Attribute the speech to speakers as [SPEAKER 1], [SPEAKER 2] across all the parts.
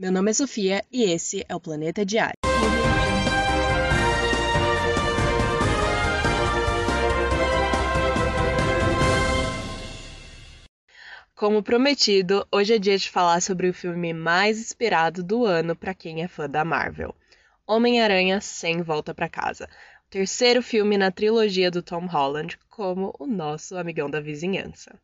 [SPEAKER 1] Meu nome é Sofia e esse é o Planeta Diário. Como prometido, hoje é dia de falar sobre o filme mais esperado do ano para quem é fã da Marvel. Homem-Aranha sem volta para casa. Terceiro filme na trilogia do Tom Holland, como o nosso amigão da vizinhança.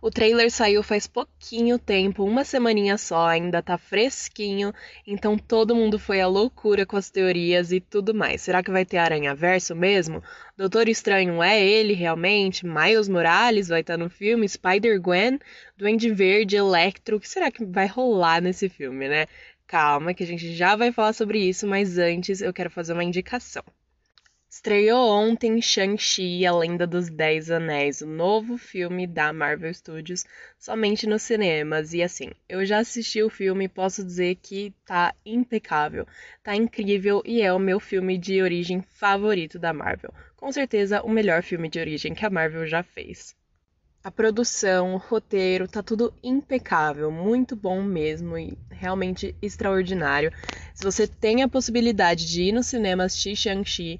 [SPEAKER 1] O trailer saiu faz pouquinho tempo, uma semaninha só, ainda tá fresquinho, então todo mundo foi à loucura com as teorias e tudo mais. Será que vai ter Aranha Verso mesmo? Doutor Estranho é ele realmente? Miles Morales vai estar tá no filme? Spider-Gwen? Duende Verde? Electro? O que será que vai rolar nesse filme, né? Calma, que a gente já vai falar sobre isso, mas antes eu quero fazer uma indicação. Estreou ontem Shang-Chi A Lenda dos Dez Anéis, o novo filme da Marvel Studios, somente nos cinemas. E assim, eu já assisti o filme e posso dizer que tá impecável, tá incrível e é o meu filme de origem favorito da Marvel. Com certeza o melhor filme de origem que a Marvel já fez. A produção, o roteiro, tá tudo impecável, muito bom mesmo e realmente extraordinário. Se você tem a possibilidade de ir no cinema assistir Shang-Chi,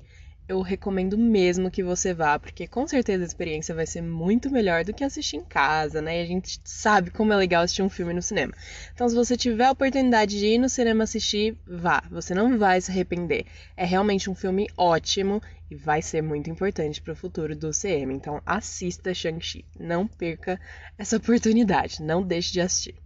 [SPEAKER 1] eu recomendo mesmo que você vá, porque com certeza a experiência vai ser muito melhor do que assistir em casa, né? E a gente sabe como é legal assistir um filme no cinema. Então, se você tiver a oportunidade de ir no cinema assistir, vá. Você não vai se arrepender. É realmente um filme ótimo e vai ser muito importante para o futuro do CM. Então, assista Shang-Chi. Não perca essa oportunidade. Não deixe de assistir.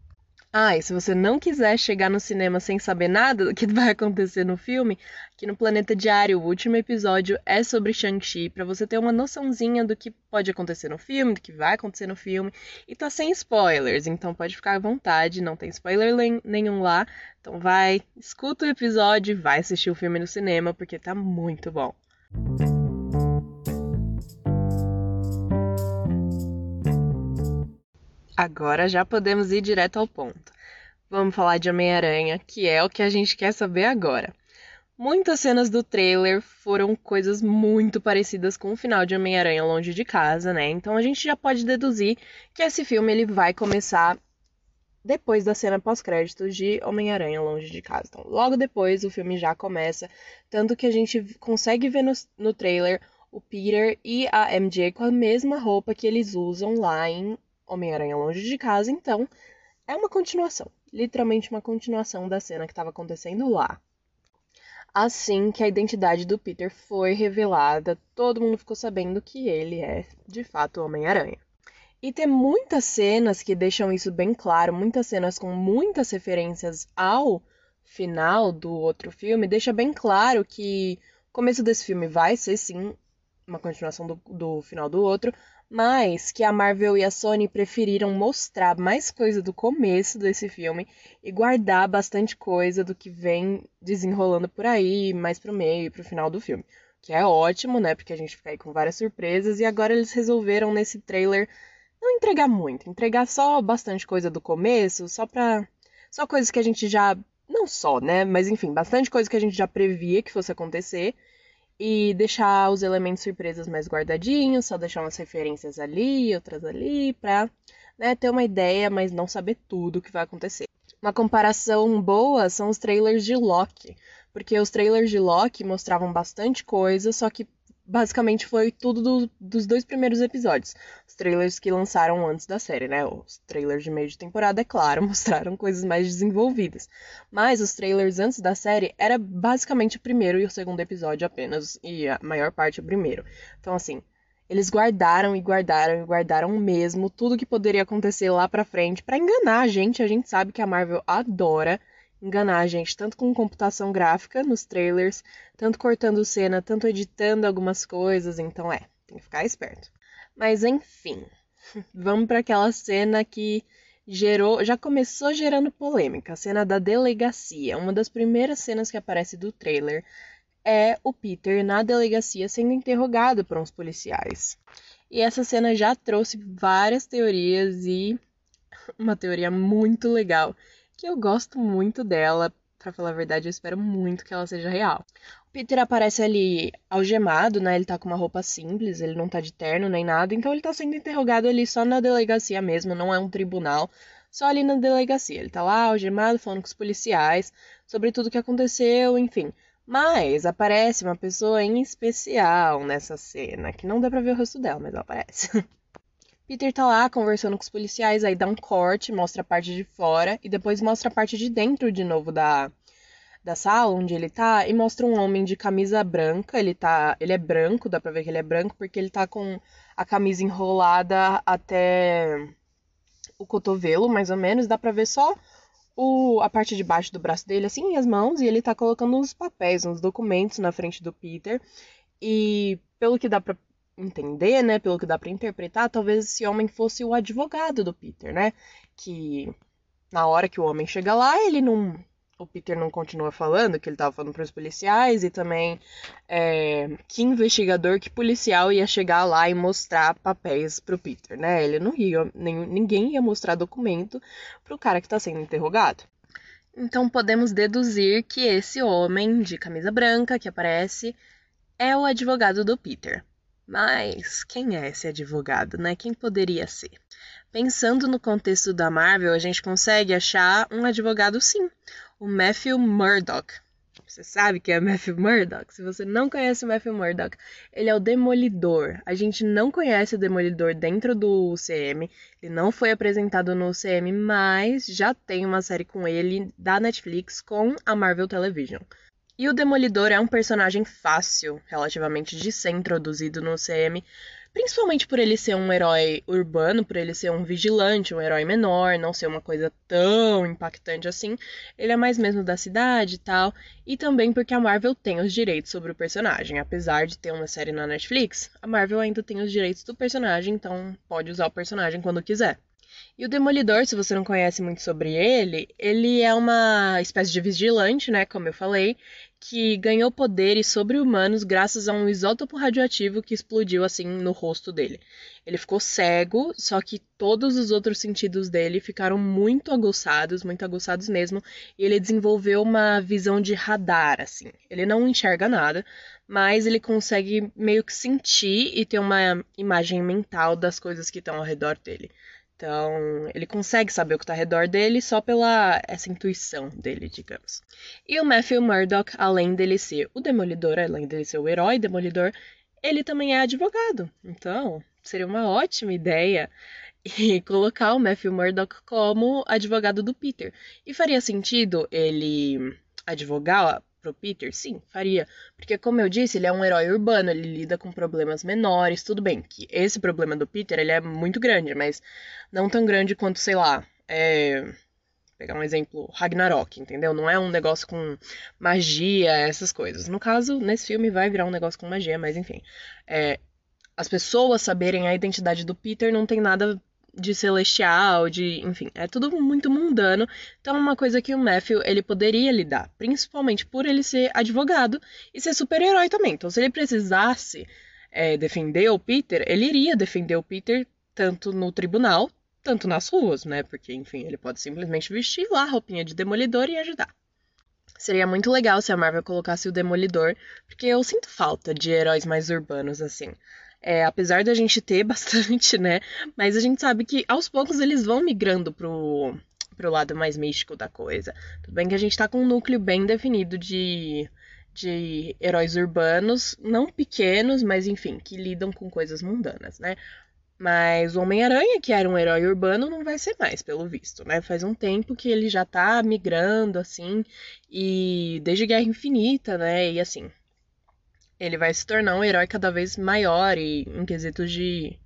[SPEAKER 1] Ah, e se você não quiser chegar no cinema sem saber nada do que vai acontecer no filme, aqui no Planeta Diário, o último episódio é sobre Shang-Chi, para você ter uma noçãozinha do que pode acontecer no filme, do que vai acontecer no filme, e tá sem spoilers, então pode ficar à vontade, não tem spoiler nenhum lá. Então vai, escuta o episódio vai assistir o filme no cinema, porque tá muito bom. Agora já podemos ir direto ao ponto. Vamos falar de Homem-Aranha, que é o que a gente quer saber agora. Muitas cenas do trailer foram coisas muito parecidas com o final de Homem-Aranha Longe de Casa, né? Então a gente já pode deduzir que esse filme ele vai começar depois da cena pós-créditos de Homem-Aranha Longe de Casa. Então, logo depois o filme já começa, tanto que a gente consegue ver no, no trailer o Peter e a MJ com a mesma roupa que eles usam lá em Homem-Aranha Longe de Casa, então é uma continuação, literalmente uma continuação da cena que estava acontecendo lá. Assim que a identidade do Peter foi revelada, todo mundo ficou sabendo que ele é, de fato, Homem-Aranha. E tem muitas cenas que deixam isso bem claro, muitas cenas com muitas referências ao final do outro filme, deixa bem claro que o começo desse filme vai ser sim uma continuação do, do final do outro, mas que a Marvel e a Sony preferiram mostrar mais coisa do começo desse filme e guardar bastante coisa do que vem desenrolando por aí, mais pro meio e pro final do filme. Que é ótimo, né? Porque a gente fica aí com várias surpresas e agora eles resolveram nesse trailer não entregar muito, entregar só bastante coisa do começo, só pra. Só coisas que a gente já. Não só, né? Mas enfim, bastante coisa que a gente já previa que fosse acontecer e deixar os elementos surpresas mais guardadinhos, só deixar umas referências ali, outras ali, pra né, ter uma ideia, mas não saber tudo o que vai acontecer. Uma comparação boa são os trailers de Loki, porque os trailers de Loki mostravam bastante coisa, só que basicamente foi tudo do, dos dois primeiros episódios. Os trailers que lançaram antes da série, né? Os trailers de meio de temporada, é claro, mostraram coisas mais desenvolvidas. Mas os trailers antes da série era basicamente o primeiro e o segundo episódio apenas, e a maior parte o primeiro. Então, assim, eles guardaram e guardaram e guardaram mesmo tudo que poderia acontecer lá pra frente para enganar a gente. A gente sabe que a Marvel adora enganar a gente, tanto com computação gráfica nos trailers, tanto cortando cena, tanto editando algumas coisas, então é, tem que ficar esperto. Mas enfim, vamos para aquela cena que gerou, já começou gerando polêmica, a cena da delegacia. Uma das primeiras cenas que aparece do trailer é o Peter na delegacia sendo interrogado por uns policiais. E essa cena já trouxe várias teorias e uma teoria muito legal que eu gosto muito dela. Pra falar a verdade, eu espero muito que ela seja real. O Peter aparece ali algemado, né? Ele tá com uma roupa simples, ele não tá de terno nem nada, então ele tá sendo interrogado ali só na delegacia mesmo, não é um tribunal. só ali na delegacia. Ele tá lá, algemado, falando com os policiais sobre tudo que aconteceu, enfim. Mas aparece uma pessoa em especial nessa cena, que não dá pra ver o rosto dela, mas ela aparece. Peter tá lá conversando com os policiais, aí dá um corte, mostra a parte de fora e depois mostra a parte de dentro de novo da, da sala onde ele tá e mostra um homem de camisa branca. Ele tá, ele é branco, dá pra ver que ele é branco porque ele tá com a camisa enrolada até o cotovelo, mais ou menos, dá pra ver só o, a parte de baixo do braço dele, assim, e as mãos, e ele tá colocando uns papéis, uns documentos na frente do Peter. E pelo que dá pra entender, né, pelo que dá pra interpretar, talvez esse homem fosse o advogado do Peter, né? Que na hora que o homem chega lá, ele não o Peter não continua falando, que ele tava falando para os policiais, e também é, que investigador, que policial ia chegar lá e mostrar papéis pro Peter, né? Ele não ia, nem, ninguém ia mostrar documento pro cara que tá sendo interrogado. Então podemos deduzir que esse homem de camisa branca que aparece é o advogado do Peter. Mas quem é esse advogado, né? Quem poderia ser? Pensando no contexto da Marvel, a gente consegue achar um advogado sim, o Matthew Murdock. Você sabe que é Matthew Murdock? Se você não conhece o Matthew Murdock, ele é o Demolidor. A gente não conhece o Demolidor dentro do UCM. Ele não foi apresentado no UCM, mas já tem uma série com ele da Netflix com a Marvel Television. E o Demolidor é um personagem fácil, relativamente, de ser introduzido no UCM, Principalmente por ele ser um herói urbano, por ele ser um vigilante, um herói menor, não ser uma coisa tão impactante assim. Ele é mais mesmo da cidade e tal. E também porque a Marvel tem os direitos sobre o personagem. Apesar de ter uma série na Netflix, a Marvel ainda tem os direitos do personagem, então pode usar o personagem quando quiser. E o Demolidor, se você não conhece muito sobre ele, ele é uma espécie de vigilante, né, como eu falei, que ganhou poderes sobre-humanos graças a um isótopo radioativo que explodiu assim no rosto dele. Ele ficou cego, só que todos os outros sentidos dele ficaram muito aguçados, muito aguçados mesmo, e ele desenvolveu uma visão de radar assim. Ele não enxerga nada, mas ele consegue meio que sentir e ter uma imagem mental das coisas que estão ao redor dele. Então, ele consegue saber o que está ao redor dele só pela essa intuição dele, digamos. E o Matthew Murdock, além dele ser o demolidor, além dele ser o herói demolidor, ele também é advogado. Então, seria uma ótima ideia e colocar o Matthew Murdock como advogado do Peter. E faria sentido ele advogar pro Peter? Sim, faria. Porque, como eu disse, ele é um herói urbano, ele lida com problemas menores, tudo bem. Que esse problema do Peter, ele é muito grande, mas não tão grande quanto, sei lá, é... Pegar um exemplo, Ragnarok, entendeu? Não é um negócio com magia, essas coisas. No caso, nesse filme vai virar um negócio com magia, mas enfim. É, as pessoas saberem a identidade do Peter não tem nada de celestial, de, enfim, é tudo muito mundano. Então é uma coisa que o Matthew ele poderia lidar, principalmente por ele ser advogado e ser super-herói também. Então se ele precisasse é, defender o Peter, ele iria defender o Peter tanto no tribunal, tanto nas ruas, né? Porque, enfim, ele pode simplesmente vestir lá a roupinha de demolidor e ajudar. Seria muito legal se a Marvel colocasse o Demolidor, porque eu sinto falta de heróis mais urbanos assim. É, apesar da gente ter bastante, né? Mas a gente sabe que aos poucos eles vão migrando pro, pro lado mais místico da coisa. Tudo bem que a gente tá com um núcleo bem definido de, de heróis urbanos, não pequenos, mas enfim, que lidam com coisas mundanas, né? Mas o Homem-Aranha, que era um herói urbano, não vai ser mais, pelo visto, né? Faz um tempo que ele já tá migrando, assim, e desde Guerra Infinita, né? E assim, ele vai se tornar um herói cada vez maior e em quesitos de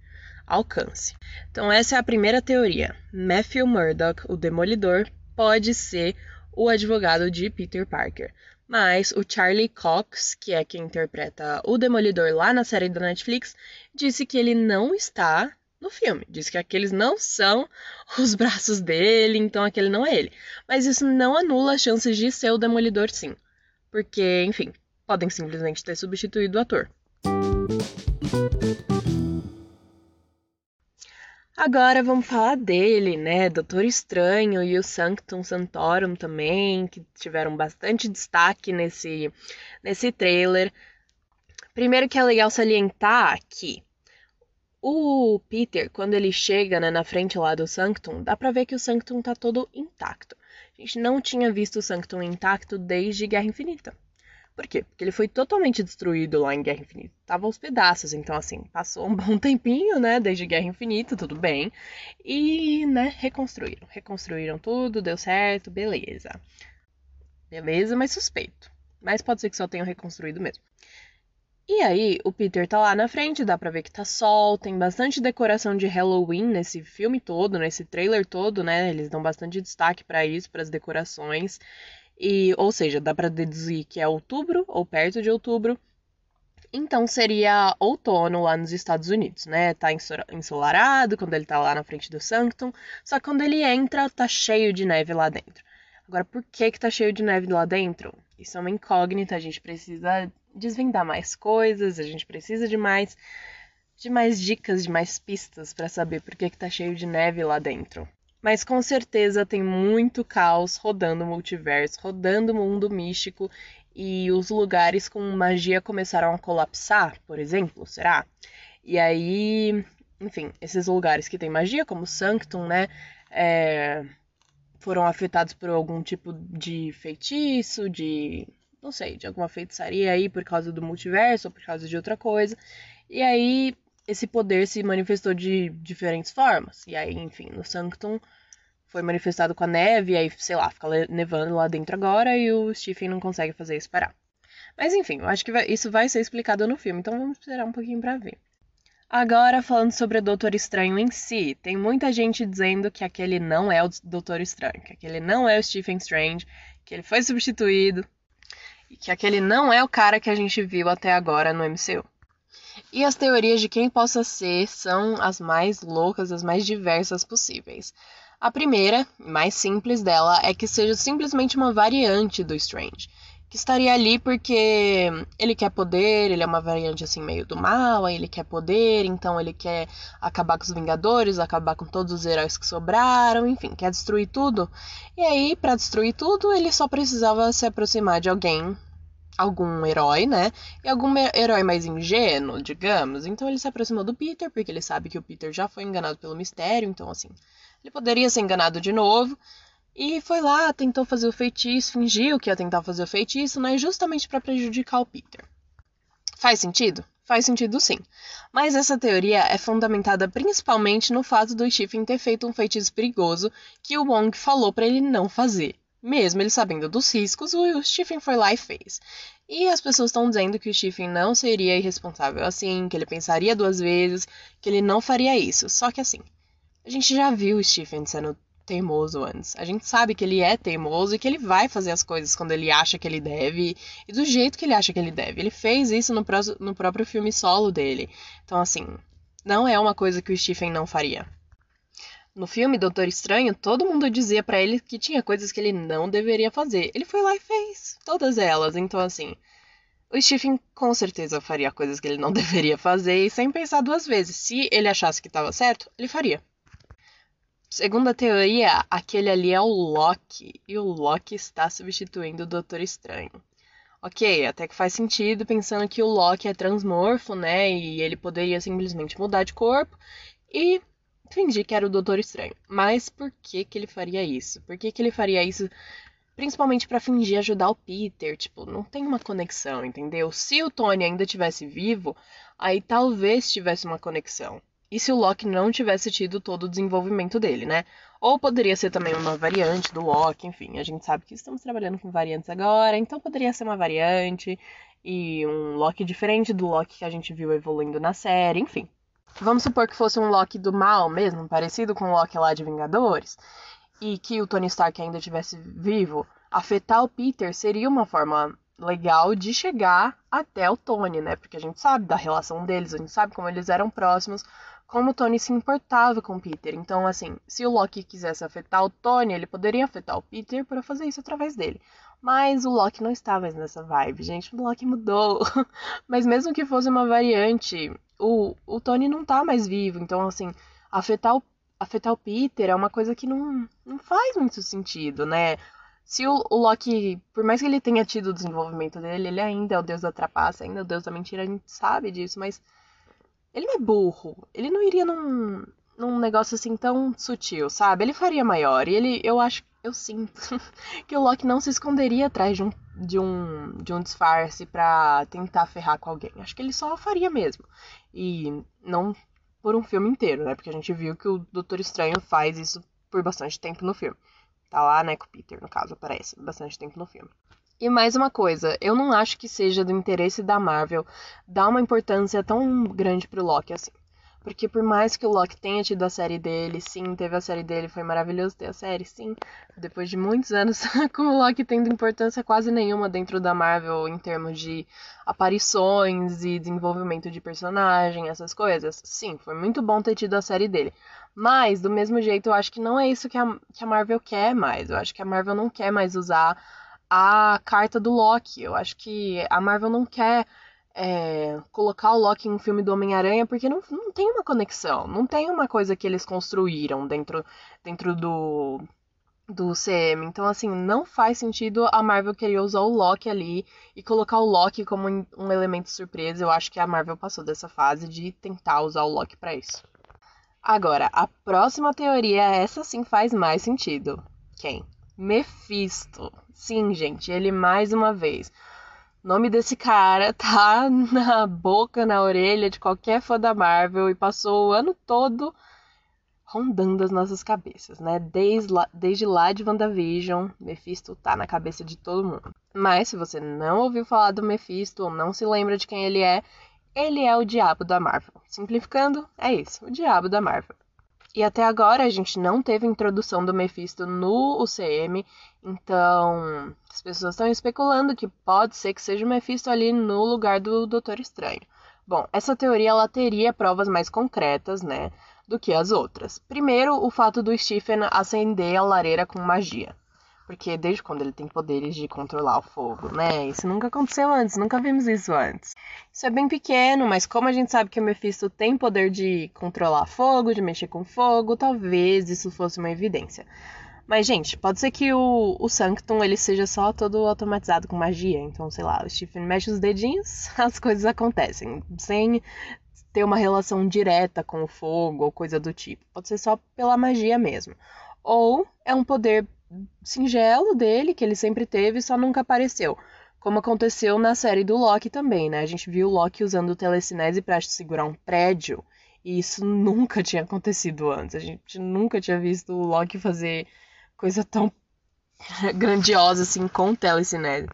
[SPEAKER 1] alcance. Então essa é a primeira teoria. Matthew Murdock, o Demolidor, pode ser o advogado de Peter Parker. Mas o Charlie Cox, que é quem interpreta o Demolidor lá na série da Netflix, disse que ele não está no filme. Disse que aqueles não são os braços dele, então aquele não é ele. Mas isso não anula as chances de ser o Demolidor, sim. Porque, enfim, podem simplesmente ter substituído o ator. Agora vamos falar dele, né? Doutor Estranho e o Sanctum Santorum também, que tiveram bastante destaque nesse, nesse trailer. Primeiro que é legal salientar que O Peter, quando ele chega né, na frente lá do Sanctum, dá pra ver que o Sanctum tá todo intacto. A gente não tinha visto o Sanctum intacto desde Guerra Infinita. Por quê? Porque ele foi totalmente destruído lá em Guerra Infinita. Tava aos pedaços, então assim, passou um bom tempinho, né, desde Guerra Infinita, tudo bem. E, né, reconstruíram. Reconstruíram tudo, deu certo, beleza. Beleza, mas suspeito. Mas pode ser que só tenham reconstruído mesmo. E aí, o Peter tá lá na frente, dá pra ver que tá sol, tem bastante decoração de Halloween nesse filme todo, nesse trailer todo, né? Eles dão bastante destaque para isso, para as decorações. E, ou seja, dá para deduzir que é outubro ou perto de outubro. Então seria outono lá nos Estados Unidos, né? Tá ensolarado quando ele tá lá na frente do Sanctum, só que quando ele entra tá cheio de neve lá dentro. Agora, por que que tá cheio de neve lá dentro? Isso é uma incógnita, a gente precisa desvendar mais coisas, a gente precisa de mais de mais dicas, de mais pistas para saber por que, que tá cheio de neve lá dentro. Mas com certeza tem muito caos rodando o multiverso, rodando o mundo místico e os lugares com magia começaram a colapsar, por exemplo, será? E aí, enfim, esses lugares que tem magia, como Sanctum, né, é, foram afetados por algum tipo de feitiço, de não sei, de alguma feitiçaria aí por causa do multiverso ou por causa de outra coisa. E aí esse poder se manifestou de diferentes formas. E aí, enfim, no Sanctum foi manifestado com a neve, e aí, sei lá, fica nevando lá dentro agora e o Stephen não consegue fazer isso parar. Mas enfim, eu acho que vai, isso vai ser explicado no filme, então vamos esperar um pouquinho para ver. Agora, falando sobre o Doutor Estranho em si, tem muita gente dizendo que aquele não é o Doutor Estranho, que aquele não é o Stephen Strange, que ele foi substituído, e que aquele não é o cara que a gente viu até agora no MCU. E as teorias de quem possa ser são as mais loucas, as mais diversas possíveis. A primeira, mais simples dela, é que seja simplesmente uma variante do Strange. Que estaria ali porque ele quer poder, ele é uma variante assim meio do mal, aí ele quer poder, então ele quer acabar com os Vingadores, acabar com todos os heróis que sobraram, enfim, quer destruir tudo. E aí, para destruir tudo, ele só precisava se aproximar de alguém algum herói, né? E algum herói mais ingênuo, digamos. Então ele se aproximou do Peter, porque ele sabe que o Peter já foi enganado pelo mistério, então assim, ele poderia ser enganado de novo. E foi lá, tentou fazer o feitiço, fingiu que ia tentar fazer o feitiço, né? Justamente para prejudicar o Peter. Faz sentido? Faz sentido sim. Mas essa teoria é fundamentada principalmente no fato do Stephen ter feito um feitiço perigoso que o Wong falou para ele não fazer. Mesmo ele sabendo dos riscos, o Stephen foi lá e fez. E as pessoas estão dizendo que o Stephen não seria irresponsável assim, que ele pensaria duas vezes, que ele não faria isso. Só que assim, a gente já viu o Stephen sendo teimoso antes. A gente sabe que ele é teimoso e que ele vai fazer as coisas quando ele acha que ele deve e do jeito que ele acha que ele deve. Ele fez isso no, no próprio filme solo dele. Então, assim, não é uma coisa que o Stephen não faria. No filme Doutor Estranho, todo mundo dizia para ele que tinha coisas que ele não deveria fazer. Ele foi lá e fez todas elas. Então, assim, o Stephen com certeza faria coisas que ele não deveria fazer e sem pensar duas vezes. Se ele achasse que estava certo, ele faria. Segundo a teoria, aquele ali é o Loki e o Loki está substituindo o Doutor Estranho. Ok, até que faz sentido pensando que o Loki é transmorfo, né? E ele poderia simplesmente mudar de corpo e fingir que era o Doutor Estranho. Mas por que que ele faria isso? Por que que ele faria isso principalmente para fingir ajudar o Peter? Tipo, não tem uma conexão, entendeu? Se o Tony ainda tivesse vivo, aí talvez tivesse uma conexão. E se o Loki não tivesse tido todo o desenvolvimento dele, né? Ou poderia ser também uma variante do Loki, enfim, a gente sabe que estamos trabalhando com variantes agora, então poderia ser uma variante e um Loki diferente do Loki que a gente viu evoluindo na série, enfim. Vamos supor que fosse um Loki do mal mesmo, parecido com o Loki lá de Vingadores, e que o Tony Stark ainda estivesse vivo, afetar o Peter seria uma forma legal de chegar até o Tony, né? Porque a gente sabe da relação deles, a gente sabe como eles eram próximos, como o Tony se importava com o Peter. Então, assim, se o Loki quisesse afetar o Tony, ele poderia afetar o Peter para fazer isso através dele. Mas o Loki não está mais nessa vibe, gente. O Loki mudou. Mas mesmo que fosse uma variante, o, o Tony não tá mais vivo, então, assim, afetar o, afetar o Peter é uma coisa que não, não faz muito sentido, né? Se o, o Loki, por mais que ele tenha tido o desenvolvimento dele, ele ainda é o deus da trapaça, ainda é o deus da mentira, a gente sabe disso, mas Ele não é burro. Ele não iria num, num negócio assim tão sutil, sabe? Ele faria maior. E ele, eu acho, eu sinto que o Loki não se esconderia atrás de um, de um, de um disfarce para tentar ferrar com alguém. Acho que ele só faria mesmo. E não por um filme inteiro, né? Porque a gente viu que o Doutor Estranho faz isso por bastante tempo no filme. Tá lá, né, com o Peter, no caso, aparece bastante tempo no filme. E mais uma coisa, eu não acho que seja do interesse da Marvel dar uma importância tão grande pro Loki assim. Porque por mais que o Loki tenha tido a série dele, sim, teve a série dele, foi maravilhoso ter a série, sim. Depois de muitos anos com o Loki tendo importância quase nenhuma dentro da Marvel em termos de aparições e desenvolvimento de personagem, essas coisas. Sim, foi muito bom ter tido a série dele. Mas, do mesmo jeito, eu acho que não é isso que a, que a Marvel quer mais. Eu acho que a Marvel não quer mais usar a carta do Loki. Eu acho que a Marvel não quer é, colocar o Loki em um filme do Homem-Aranha, porque não, não tem uma conexão, não tem uma coisa que eles construíram dentro, dentro do, do CM. Então, assim, não faz sentido a Marvel querer usar o Loki ali e colocar o Loki como um elemento surpresa. Eu acho que a Marvel passou dessa fase de tentar usar o Loki para isso. Agora, a próxima teoria, essa sim faz mais sentido. Quem? Mephisto. Sim, gente, ele mais uma vez o nome desse cara tá na boca, na orelha de qualquer fã da Marvel e passou o ano todo rondando as nossas cabeças, né? Desde lá, desde lá de WandaVision, Mephisto tá na cabeça de todo mundo. Mas se você não ouviu falar do Mephisto ou não se lembra de quem ele é, ele é o diabo da Marvel. Simplificando, é isso, o diabo da Marvel. E até agora a gente não teve introdução do Mephisto no UCM, então as pessoas estão especulando que pode ser que seja o Mephisto ali no lugar do Doutor Estranho. Bom, essa teoria ela teria provas mais concretas, né, do que as outras. Primeiro, o fato do Stephen acender a lareira com magia. Porque desde quando ele tem poderes de controlar o fogo, né? Isso nunca aconteceu antes, nunca vimos isso antes. Isso é bem pequeno, mas como a gente sabe que o Mephisto tem poder de controlar fogo, de mexer com fogo, talvez isso fosse uma evidência. Mas, gente, pode ser que o, o Sanctum ele seja só todo automatizado com magia. Então, sei lá, o Stephen mexe os dedinhos, as coisas acontecem. Sem ter uma relação direta com o fogo ou coisa do tipo. Pode ser só pela magia mesmo. Ou é um poder singelo dele, que ele sempre teve, só nunca apareceu. Como aconteceu na série do Loki também, né? A gente viu o Loki usando telecinese para segurar um prédio, e isso nunca tinha acontecido antes. A gente nunca tinha visto o Loki fazer coisa tão grandiosa assim com telecinese.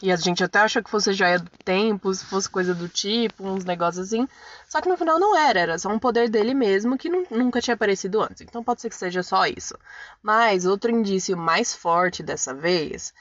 [SPEAKER 1] E a gente até achou que fosse joia do tempo, se fosse coisa do tipo, uns negócios assim. Só que no final não era, era só um poder dele mesmo que nunca tinha aparecido antes. Então pode ser que seja só isso. Mas outro indício mais forte dessa vez,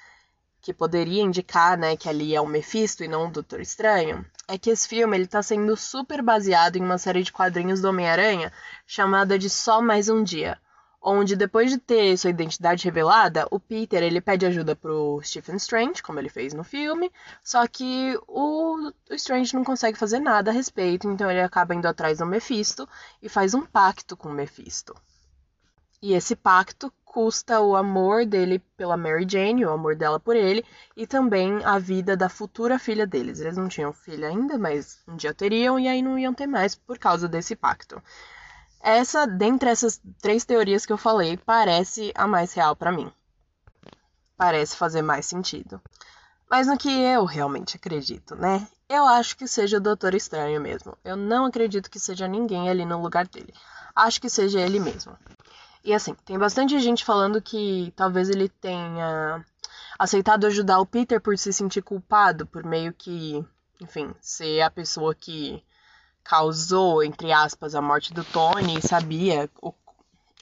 [SPEAKER 1] que poderia indicar, né, que ali é o Mephisto e não o Doutor Estranho, é que esse filme ele tá sendo super baseado em uma série de quadrinhos do Homem-Aranha chamada de Só Mais Um Dia onde depois de ter sua identidade revelada, o Peter ele pede ajuda pro Stephen Strange, como ele fez no filme, só que o, o Strange não consegue fazer nada a respeito, então ele acaba indo atrás do Mephisto e faz um pacto com o Mephisto. E esse pacto custa o amor dele pela Mary Jane, o amor dela por ele, e também a vida da futura filha deles. Eles não tinham filha ainda, mas um dia teriam, e aí não iam ter mais por causa desse pacto. Essa, dentre essas três teorias que eu falei, parece a mais real para mim. Parece fazer mais sentido. Mas no que eu realmente acredito, né? Eu acho que seja o Doutor Estranho mesmo. Eu não acredito que seja ninguém ali no lugar dele. Acho que seja ele mesmo. E assim, tem bastante gente falando que talvez ele tenha aceitado ajudar o Peter por se sentir culpado, por meio que, enfim, ser a pessoa que causou, entre aspas, a morte do Tony e sabia o,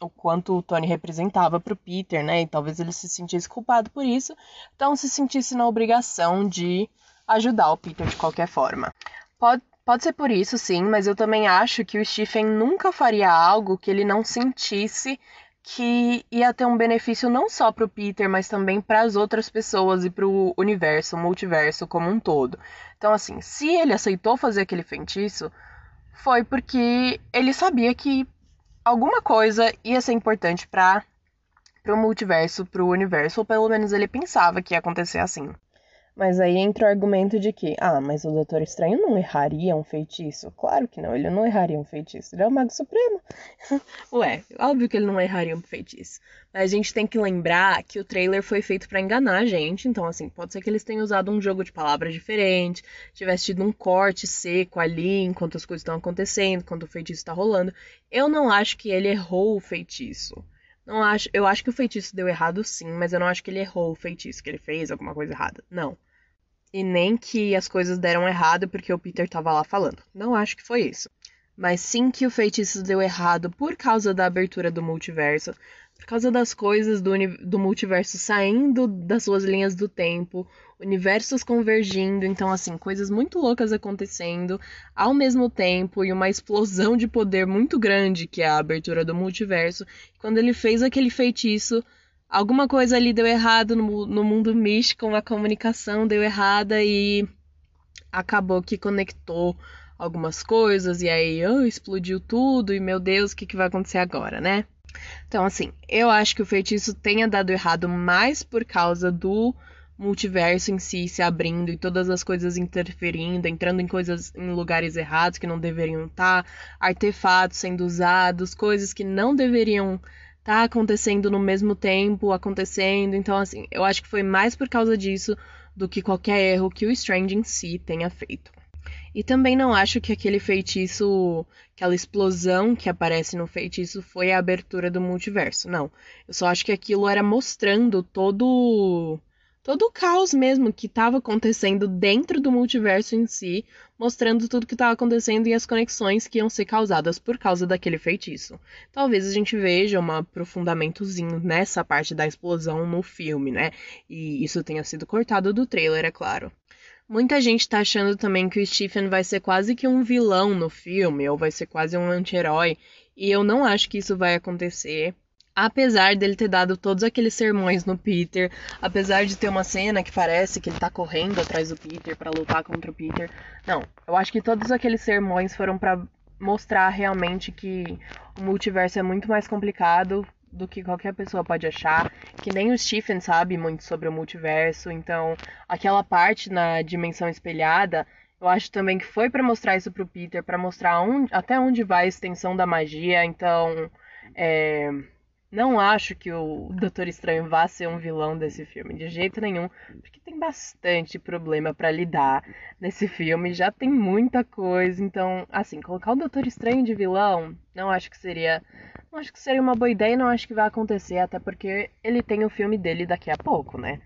[SPEAKER 1] o quanto o Tony representava para o Peter, né? E talvez ele se sentisse culpado por isso, então se sentisse na obrigação de ajudar o Peter de qualquer forma. Pode, pode ser por isso, sim, mas eu também acho que o Stephen nunca faria algo que ele não sentisse que ia ter um benefício não só para o Peter, mas também para as outras pessoas e para o universo, o multiverso como um todo. Então, assim, se ele aceitou fazer aquele feitiço, foi porque ele sabia que alguma coisa ia ser importante para o multiverso, para o universo, ou pelo menos ele pensava que ia acontecer assim. Mas aí entra o argumento de que, ah, mas o Doutor Estranho não erraria um feitiço. Claro que não, ele não erraria um feitiço. Ele é o Mago Supremo. Ué, óbvio que ele não erraria um feitiço. Mas a gente tem que lembrar que o trailer foi feito para enganar a gente. Então, assim, pode ser que eles tenham usado um jogo de palavras diferente, tivesse tido um corte seco ali enquanto as coisas estão acontecendo, enquanto o feitiço está rolando. Eu não acho que ele errou o feitiço. Não acho, eu acho que o feitiço deu errado sim, mas eu não acho que ele errou o feitiço, que ele fez alguma coisa errada. Não e nem que as coisas deram errado porque o Peter estava lá falando. Não acho que foi isso. Mas sim que o feitiço deu errado por causa da abertura do multiverso, por causa das coisas do, do multiverso saindo das suas linhas do tempo, universos convergindo, então assim, coisas muito loucas acontecendo ao mesmo tempo e uma explosão de poder muito grande que é a abertura do multiverso. Quando ele fez aquele feitiço, alguma coisa ali deu errado no, no mundo místico, uma comunicação deu errada e acabou que conectou algumas coisas e aí oh, explodiu tudo e meu Deus, o que, que vai acontecer agora, né? Então, assim, eu acho que o feitiço tenha dado errado mais por causa do multiverso em si se abrindo e todas as coisas interferindo, entrando em coisas em lugares errados que não deveriam estar, artefatos sendo usados, coisas que não deveriam tá acontecendo no mesmo tempo, acontecendo. Então, assim, eu acho que foi mais por causa disso do que qualquer erro que o Strange em si tenha feito. E também não acho que aquele feitiço, aquela explosão que aparece no feitiço foi a abertura do multiverso. Não. Eu só acho que aquilo era mostrando todo todo o caos mesmo que estava acontecendo dentro do multiverso em si, mostrando tudo que estava acontecendo e as conexões que iam ser causadas por causa daquele feitiço. Talvez a gente veja um aprofundamentozinho nessa parte da explosão no filme, né? E isso tenha sido cortado do trailer, é claro. Muita gente tá achando também que o Stephen vai ser quase que um vilão no filme, ou vai ser quase um anti-herói, e eu não acho que isso vai acontecer apesar dele ter dado todos aqueles sermões no Peter, apesar de ter uma cena que parece que ele tá correndo atrás do Peter para lutar contra o Peter. Não, eu acho que todos aqueles sermões foram para mostrar realmente que o multiverso é muito mais complicado do que qualquer pessoa pode achar, que nem o Stephen sabe muito sobre o multiverso, então aquela parte na dimensão espelhada, eu acho também que foi para mostrar isso pro Peter, para mostrar onde, até onde vai a extensão da magia, então é, não acho que o Doutor Estranho vá ser um vilão desse filme, de jeito nenhum, porque tem bastante problema para lidar nesse filme, já tem muita coisa, então, assim, colocar o Doutor Estranho de vilão, não acho que seria, não acho que seria uma boa ideia, não acho que vai acontecer, até porque ele tem o filme dele daqui a pouco, né?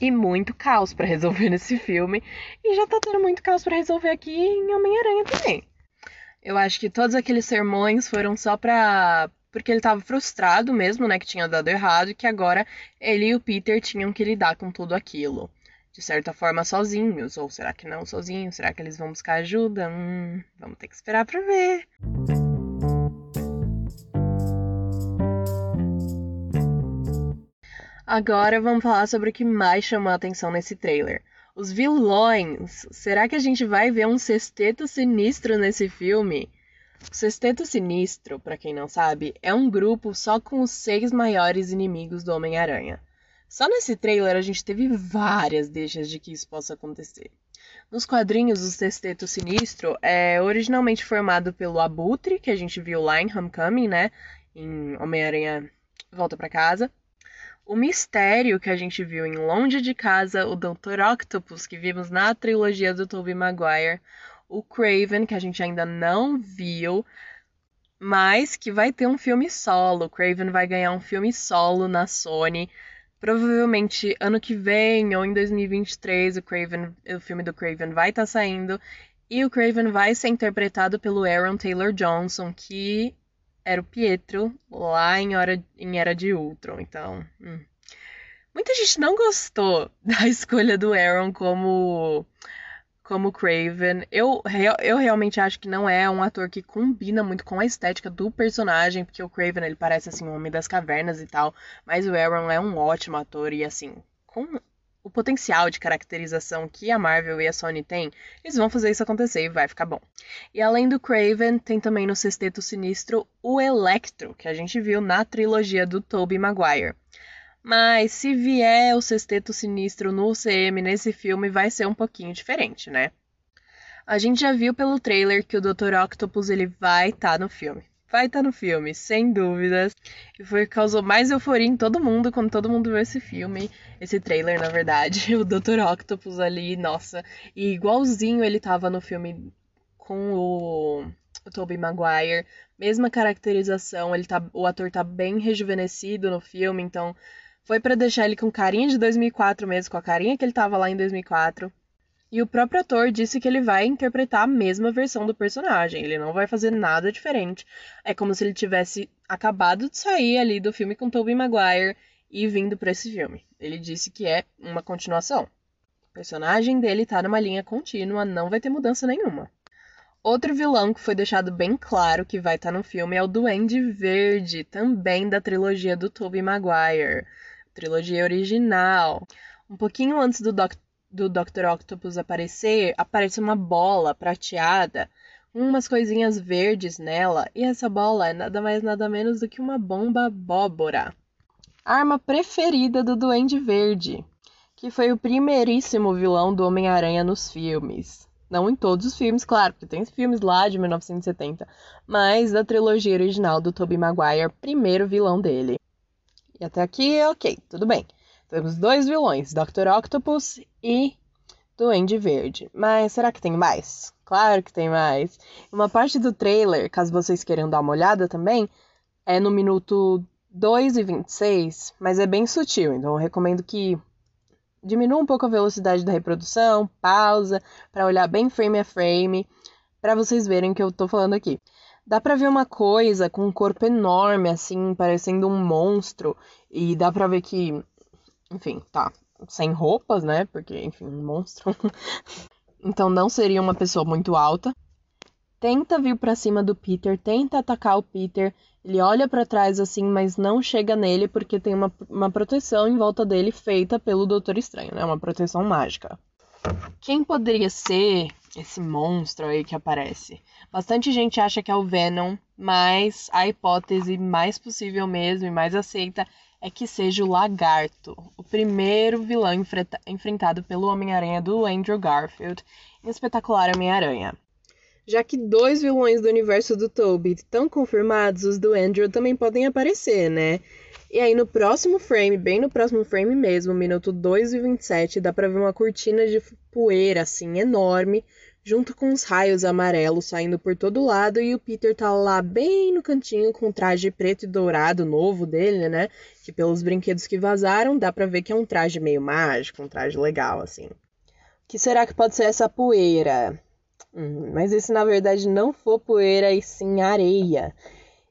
[SPEAKER 1] E muito caos para resolver nesse filme, e já tá tendo muito caos para resolver aqui em Homem-Aranha também. Eu acho que todos aqueles sermões foram só pra porque ele estava frustrado mesmo, né, que tinha dado errado e que agora ele e o Peter tinham que lidar com tudo aquilo. De certa forma sozinhos, ou será que não sozinhos? Será que eles vão buscar ajuda? Hum, vamos ter que esperar para ver. Agora vamos falar sobre o que mais chamou a atenção nesse trailer. Os vilões. Será que a gente vai ver um sexteto sinistro nesse filme? O Sexteto Sinistro, para quem não sabe, é um grupo só com os seis maiores inimigos do Homem-Aranha. Só nesse trailer a gente teve várias deixas de que isso possa acontecer. Nos quadrinhos, o Sexteto Sinistro é originalmente formado pelo Abutre, que a gente viu lá em Homecoming, né? Em Homem-Aranha Volta para Casa. O Mistério, que a gente viu em Longe de Casa, o Dr. Octopus, que vimos na trilogia do Tobey Maguire, o Craven, que a gente ainda não viu, mas que vai ter um filme solo. O Craven vai ganhar um filme solo na Sony. Provavelmente ano que vem ou em 2023 o Craven, o filme do Craven vai estar tá saindo e o Craven vai ser interpretado pelo Aaron Taylor Johnson, que era o Pietro lá em, hora, em Era de Ultron. Então, hum. muita gente não gostou da escolha do Aaron como como Craven. Eu, eu realmente acho que não é um ator que combina muito com a estética do personagem, porque o Craven ele parece assim um homem das cavernas e tal, mas o Aaron é um ótimo ator e assim, com o potencial de caracterização que a Marvel e a Sony têm, eles vão fazer isso acontecer e vai ficar bom. E além do Craven, tem também no Sexteto Sinistro o Electro, que a gente viu na trilogia do Tobey Maguire. Mas se vier o Sexteto Sinistro no UCM nesse filme, vai ser um pouquinho diferente, né? A gente já viu pelo trailer que o Dr. Octopus ele vai estar tá no filme. Vai estar tá no filme, sem dúvidas. E foi causou mais euforia em todo mundo quando todo mundo viu esse filme, esse trailer, na verdade. O Dr. Octopus ali, nossa, e igualzinho ele tava no filme com o, o Tobey Maguire, mesma caracterização, ele tá, o ator tá bem rejuvenescido no filme, então foi para deixar ele com carinha de 2004 mesmo, com a carinha que ele tava lá em 2004. E o próprio ator disse que ele vai interpretar a mesma versão do personagem, ele não vai fazer nada diferente. É como se ele tivesse acabado de sair ali do filme com Tobey Maguire e vindo para esse filme. Ele disse que é uma continuação. O personagem dele tá numa linha contínua, não vai ter mudança nenhuma. Outro vilão que foi deixado bem claro que vai estar tá no filme é o Duende Verde, também da trilogia do Tobey Maguire, trilogia original. Um pouquinho antes do do Dr. Octopus aparecer, aparece uma bola prateada, umas coisinhas verdes nela, e essa bola é nada mais nada menos do que uma bomba abóbora. Arma preferida do Duende Verde, que foi o primeiríssimo vilão do Homem-Aranha nos filmes. Não em todos os filmes, claro, porque tem filmes lá de 1970, mas da trilogia original do Tobey Maguire, primeiro vilão dele. E até aqui, ok, tudo bem. Temos dois vilões, Dr. Octopus e Duende Verde. Mas será que tem mais? Claro que tem mais. Uma parte do trailer, caso vocês queiram dar uma olhada também, é no minuto 2 e 26, mas é bem sutil, então eu recomendo que diminua um pouco a velocidade da reprodução, pausa, para olhar bem frame a frame, para vocês verem o que eu tô falando aqui. Dá pra ver uma coisa com um corpo enorme, assim, parecendo um monstro, e dá pra ver que enfim, tá sem roupas, né? Porque, enfim, um monstro. então não seria uma pessoa muito alta. Tenta vir para cima do Peter, tenta atacar o Peter. Ele olha para trás assim, mas não chega nele porque tem uma, uma proteção em volta dele feita pelo Doutor Estranho, né? Uma proteção mágica. Quem poderia ser esse monstro aí que aparece? Bastante gente acha que é o Venom, mas a hipótese mais possível mesmo e mais aceita é que seja o Lagarto, o primeiro vilão enfrentado pelo Homem-Aranha do Andrew Garfield em Espetacular Homem-Aranha. Já que dois vilões do universo do Tobey estão confirmados, os do Andrew também podem aparecer, né? E aí no próximo frame, bem no próximo frame mesmo, minuto 2 e 27, dá pra ver uma cortina de poeira assim enorme junto com os raios amarelos saindo por todo lado e o Peter tá lá bem no cantinho com o traje preto e dourado novo dele, né? Que pelos brinquedos que vazaram dá para ver que é um traje meio mágico, um traje legal assim. O que será que pode ser essa poeira? Hum, mas esse na verdade não for poeira e sim areia.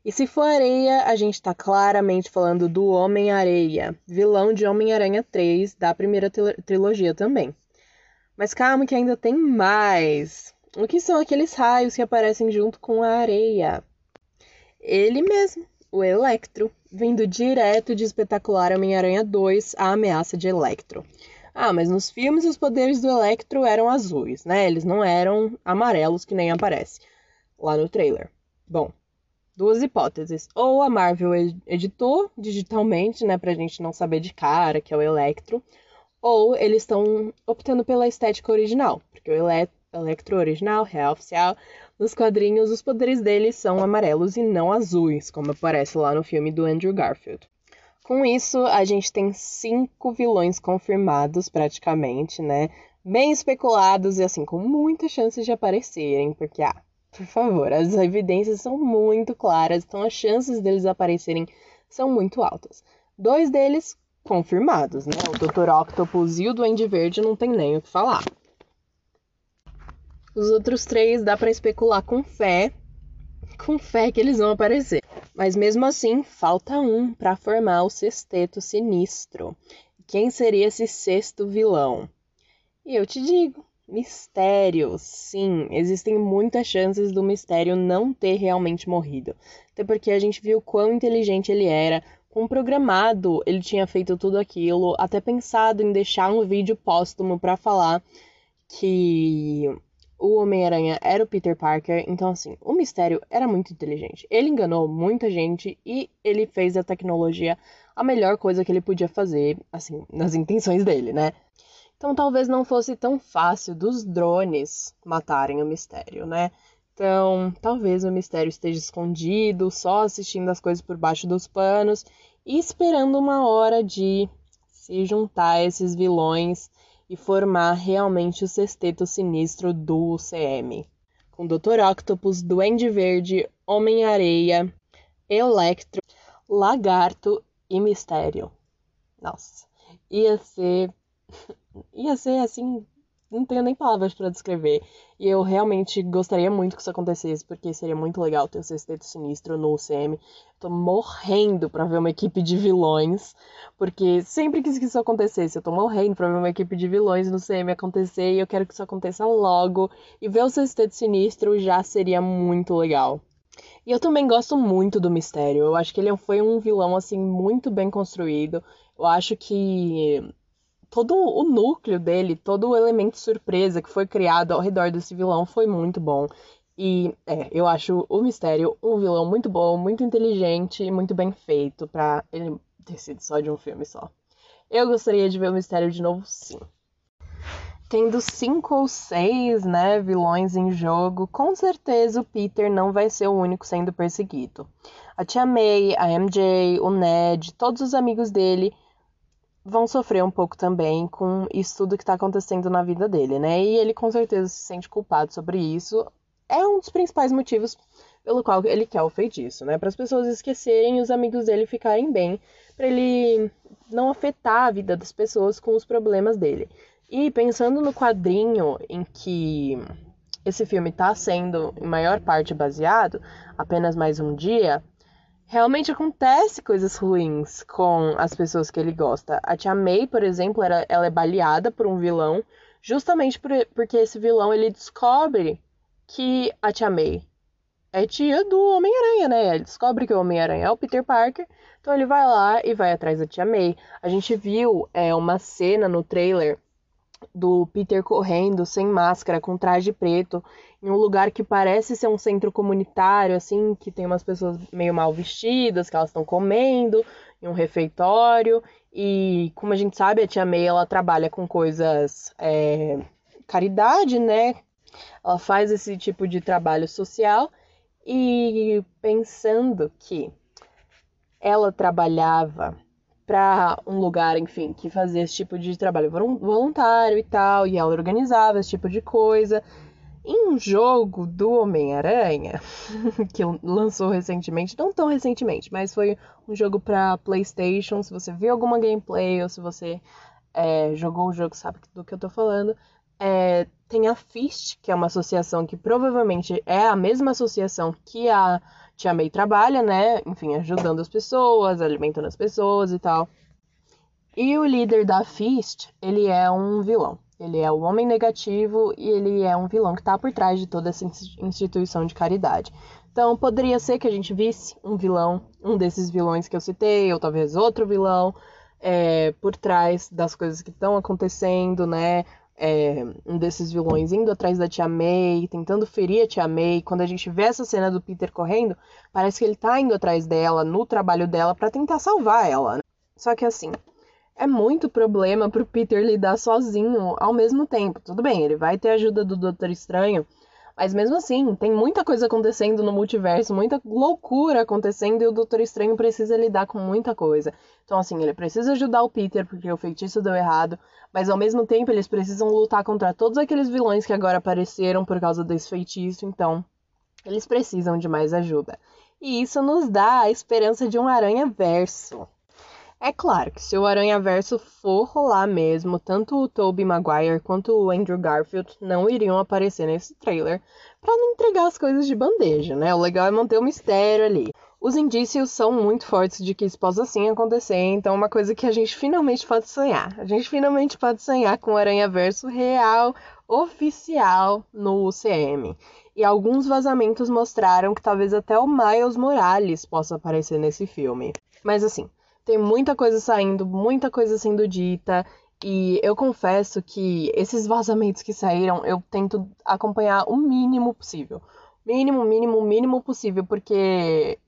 [SPEAKER 1] E se for areia, a gente tá claramente falando do Homem-Areia, vilão de Homem-Aranha 3 da primeira trilogia também. Mas calma que ainda tem mais. O que são aqueles raios que aparecem junto com a areia? Ele mesmo, o Electro, vindo direto de Espetacular Homem-Aranha 2, A Ameaça de Electro. Ah, mas nos filmes os poderes do Electro eram azuis, né? Eles não eram amarelos que nem aparece lá no trailer. Bom, duas hipóteses. Ou a Marvel editou digitalmente, né, pra gente não saber de cara que é o Electro, ou eles estão optando pela estética original, porque o ele Electro original, real oficial, nos quadrinhos os poderes dele são amarelos e não azuis, como aparece lá no filme do Andrew Garfield. Com isso, a gente tem cinco vilões confirmados praticamente, né? Bem especulados e assim, com muitas chances de aparecerem, porque, ah, por favor, as evidências são muito claras, então as chances deles aparecerem são muito altas. Dois deles confirmados, né? O Dr. Octopus e o Duende Verde não tem nem o que falar. Os outros três dá para especular com fé, com fé que eles vão aparecer. Mas mesmo assim, falta um para formar o sexteto sinistro. Quem seria esse sexto vilão? E eu te digo, Mistério. Sim, existem muitas chances do Mistério não ter realmente morrido. Até porque a gente viu quão inteligente ele era, com programado ele tinha feito tudo aquilo, até pensado em deixar um vídeo póstumo para falar que o Homem-Aranha era o Peter Parker. Então, assim, o mistério era muito inteligente. Ele enganou muita gente e ele fez a tecnologia a melhor coisa que ele podia fazer, assim, nas intenções dele, né? Então talvez não fosse tão fácil dos drones matarem o mistério, né? Então, talvez o mistério esteja escondido, só assistindo as coisas por baixo dos panos e esperando uma hora de se juntar a esses vilões e formar realmente o sexteto sinistro do UCM. Com Dr. Octopus, Duende Verde, Homem-Areia, Electro, Lagarto e Mistério. Nossa, ia ser. ia ser assim não tenho nem palavras para descrever. E eu realmente gostaria muito que isso acontecesse, porque seria muito legal ter o Sexteto Sinistro no UCM. Tô morrendo pra ver uma equipe de vilões, porque sempre quis que isso acontecesse. Eu tô morrendo pra ver uma equipe de vilões no UCM acontecer e eu quero que isso aconteça logo. E ver o Sexteto Sinistro já seria muito legal. E eu também gosto muito do Mistério. Eu acho que ele foi um vilão assim muito bem construído. Eu acho que todo o núcleo dele, todo o elemento surpresa que foi criado ao redor desse vilão foi muito bom. E é, eu acho o Mistério um vilão muito bom, muito inteligente e muito bem feito para ele ter sido só de um filme só. Eu gostaria de ver o Mistério de novo, sim. Tendo cinco ou seis, né, vilões em jogo, com certeza o Peter não vai ser o único sendo perseguido. A Tia May, a MJ, o Ned, todos os amigos dele vão sofrer um pouco também com isso tudo que está acontecendo na vida dele, né? E ele com certeza se sente culpado sobre isso. É um dos principais motivos pelo qual ele quer o feitiço, né? Para as pessoas esquecerem e os amigos dele ficarem bem, para ele não afetar a vida das pessoas com os problemas dele. E pensando no quadrinho em que esse filme está sendo em maior parte baseado, apenas mais um dia, realmente acontece coisas ruins com as pessoas que ele gosta. A Tia May, por exemplo, era, ela é baleada por um vilão, justamente por, porque esse vilão ele descobre que a Tia May é tia do Homem-Aranha, né? Ele descobre que o Homem-Aranha é o Peter Parker, então ele vai lá e vai atrás da Tia May. A gente viu é, uma cena no trailer do Peter correndo sem máscara, com traje preto, em um lugar que parece ser um centro comunitário, assim, que tem umas pessoas meio mal vestidas, que elas estão comendo, em um refeitório. E como a gente sabe, a tia May ela trabalha com coisas é, caridade, né? Ela faz esse tipo de trabalho social e pensando que ela trabalhava para um lugar, enfim, que fazia esse tipo de trabalho voluntário e tal, e ela organizava esse tipo de coisa. Em um jogo do Homem-Aranha, que lançou recentemente, não tão recentemente, mas foi um jogo para PlayStation. Se você viu alguma gameplay ou se você é, jogou o jogo, sabe do que eu tô falando. É, tem a FIST, que é uma associação que provavelmente é a mesma associação que a Tia May trabalha, né? Enfim, ajudando as pessoas, alimentando as pessoas e tal. E o líder da Fist, ele é um vilão. Ele é o homem negativo e ele é um vilão que está por trás de toda essa instituição de caridade. Então, poderia ser que a gente visse um vilão, um desses vilões que eu citei, ou talvez outro vilão, é, por trás das coisas que estão acontecendo, né? É, um desses vilões indo atrás da Tia May, tentando ferir a Tia May. Quando a gente vê essa cena do Peter correndo, parece que ele tá indo atrás dela, no trabalho dela, para tentar salvar ela. Né? Só que assim, é muito problema pro Peter lidar sozinho ao mesmo tempo. Tudo bem, ele vai ter a ajuda do Doutor Estranho, mas mesmo assim, tem muita coisa acontecendo no multiverso, muita loucura acontecendo e o Doutor Estranho precisa lidar com muita coisa. Então, assim, ele precisa ajudar o Peter porque o feitiço deu errado, mas ao mesmo tempo eles precisam lutar contra todos aqueles vilões que agora apareceram por causa desse feitiço, então eles precisam de mais ajuda. E isso nos dá a esperança de um aranha verso. É claro que se o Aranha Verso for rolar mesmo, tanto o Tobey Maguire quanto o Andrew Garfield não iriam aparecer nesse trailer para não entregar as coisas de bandeja, né? O legal é manter o mistério ali. Os indícios são muito fortes de que isso possa sim acontecer, então é uma coisa que a gente finalmente pode sonhar. A gente finalmente pode sonhar com o Aranha Verso real, oficial no UCM. E alguns vazamentos mostraram que talvez até o Miles Morales possa aparecer nesse filme. Mas assim, tem muita coisa saindo, muita coisa sendo dita. E eu confesso que esses vazamentos que saíram, eu tento acompanhar o mínimo possível. Mínimo, mínimo, mínimo possível, porque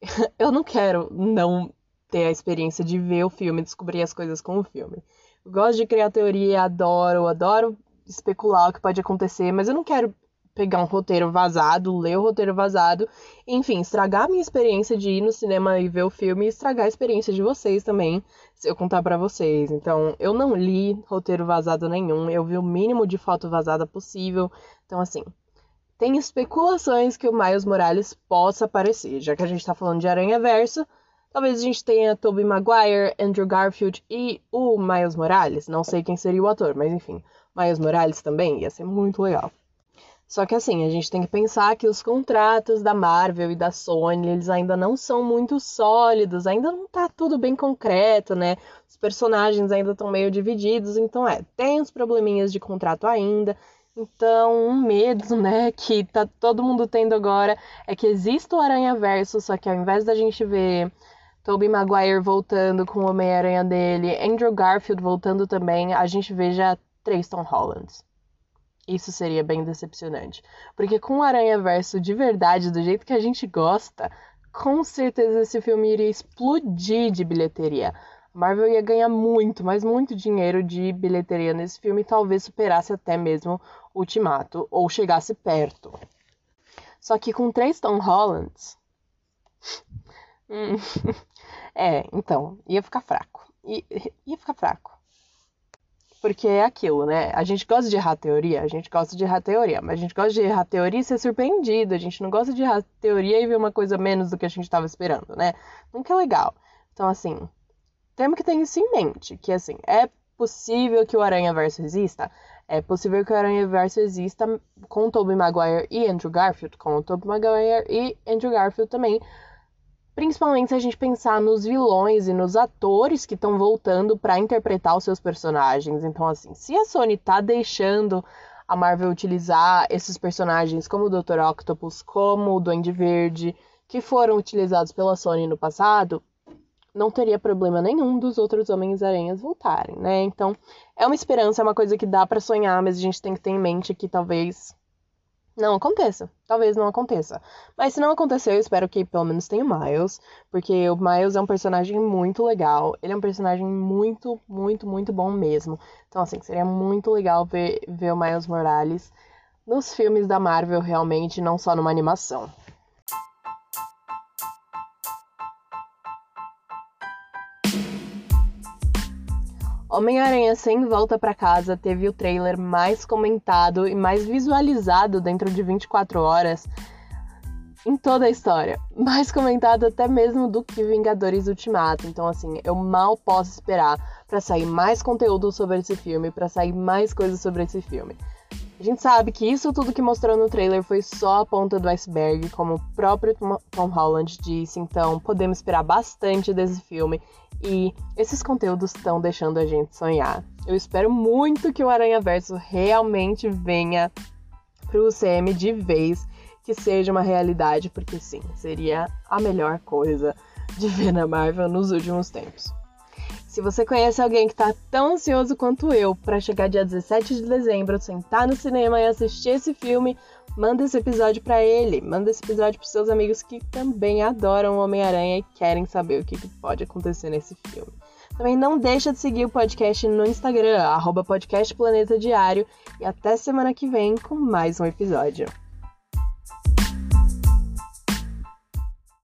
[SPEAKER 1] eu não quero não ter a experiência de ver o filme, descobrir as coisas com o filme. Eu gosto de criar teoria, adoro, adoro especular o que pode acontecer, mas eu não quero pegar um roteiro vazado, ler o roteiro vazado, enfim, estragar a minha experiência de ir no cinema e ver o filme e estragar a experiência de vocês também, se eu contar para vocês. Então, eu não li roteiro vazado nenhum, eu vi o mínimo de foto vazada possível. Então, assim, tem especulações que o Miles Morales possa aparecer, já que a gente tá falando de Aranha Verso. Talvez a gente tenha Tobey Maguire, Andrew Garfield e o Miles Morales. Não sei quem seria o ator, mas enfim, Miles Morales também ia ser muito legal. Só que assim, a gente tem que pensar que os contratos da Marvel e da Sony, eles ainda não são muito sólidos, ainda não tá tudo bem concreto, né? Os personagens ainda estão meio divididos, então é, tem uns probleminhas de contrato ainda. Então, um medo, né, que tá todo mundo tendo agora é que exista o Aranha Verso, só que ao invés da gente ver Tobey Maguire voltando com o Homem-Aranha dele, Andrew Garfield voltando também, a gente veja três Tom Hollands. Isso seria bem decepcionante. Porque com o Aranha Verso de verdade, do jeito que a gente gosta, com certeza esse filme iria explodir de bilheteria. Marvel ia ganhar muito, mas muito dinheiro de bilheteria nesse filme e talvez superasse até mesmo Ultimato, ou chegasse perto. Só que com três Tom Hollands. hum, é, então, ia ficar fraco. I, ia ficar fraco. Porque é aquilo, né? A gente gosta de errar teoria, a gente gosta de errar teoria, mas a gente gosta de errar teoria e ser surpreendido. A gente não gosta de errar teoria e ver uma coisa menos do que a gente estava esperando, né? Nunca é legal. Então, assim, temos que ter isso em mente, que assim, é possível que o Aranha Verso exista? É possível que o Aranha Verso exista com o Tobey Maguire e Andrew Garfield, com o Tobey Maguire e Andrew Garfield também, Principalmente se a gente pensar nos vilões e nos atores que estão voltando para interpretar os seus personagens. Então, assim, se a Sony tá deixando a Marvel utilizar esses personagens como o Dr. Octopus, como o Duende Verde, que foram utilizados pela Sony no passado, não teria problema nenhum dos outros Homens-Aranhas voltarem, né? Então, é uma esperança, é uma coisa que dá para sonhar, mas a gente tem que ter em mente que talvez não aconteça. Talvez não aconteça. Mas se não acontecer, eu espero que pelo menos tenha o Miles. Porque o Miles é um personagem muito legal. Ele é um personagem muito, muito, muito bom mesmo. Então, assim, seria muito legal ver, ver o Miles Morales nos filmes da Marvel realmente, não só numa animação. Homem-Aranha Sem Volta para Casa teve o trailer mais comentado e mais visualizado dentro de 24 horas em toda a história. Mais comentado até mesmo do que Vingadores Ultimato. Então, assim, eu mal posso esperar para sair mais conteúdo sobre esse filme, para sair mais coisas sobre esse filme. A gente sabe que isso tudo que mostrou no trailer foi só a ponta do iceberg, como o próprio Tom Holland disse, então podemos esperar bastante desse filme e esses conteúdos estão deixando a gente sonhar. Eu espero muito que o Aranha Verso realmente venha pro UCM de vez, que seja uma realidade, porque sim, seria a melhor coisa de ver na Marvel nos últimos tempos. Se você conhece alguém que está tão ansioso quanto eu para chegar dia 17 de dezembro, sentar no cinema e assistir esse filme, manda esse episódio para ele, manda esse episódio para seus amigos que também adoram Homem-Aranha e querem saber o que, que pode acontecer nesse filme. Também não deixa de seguir o podcast no Instagram, arroba Diário, e até semana que vem com mais um episódio.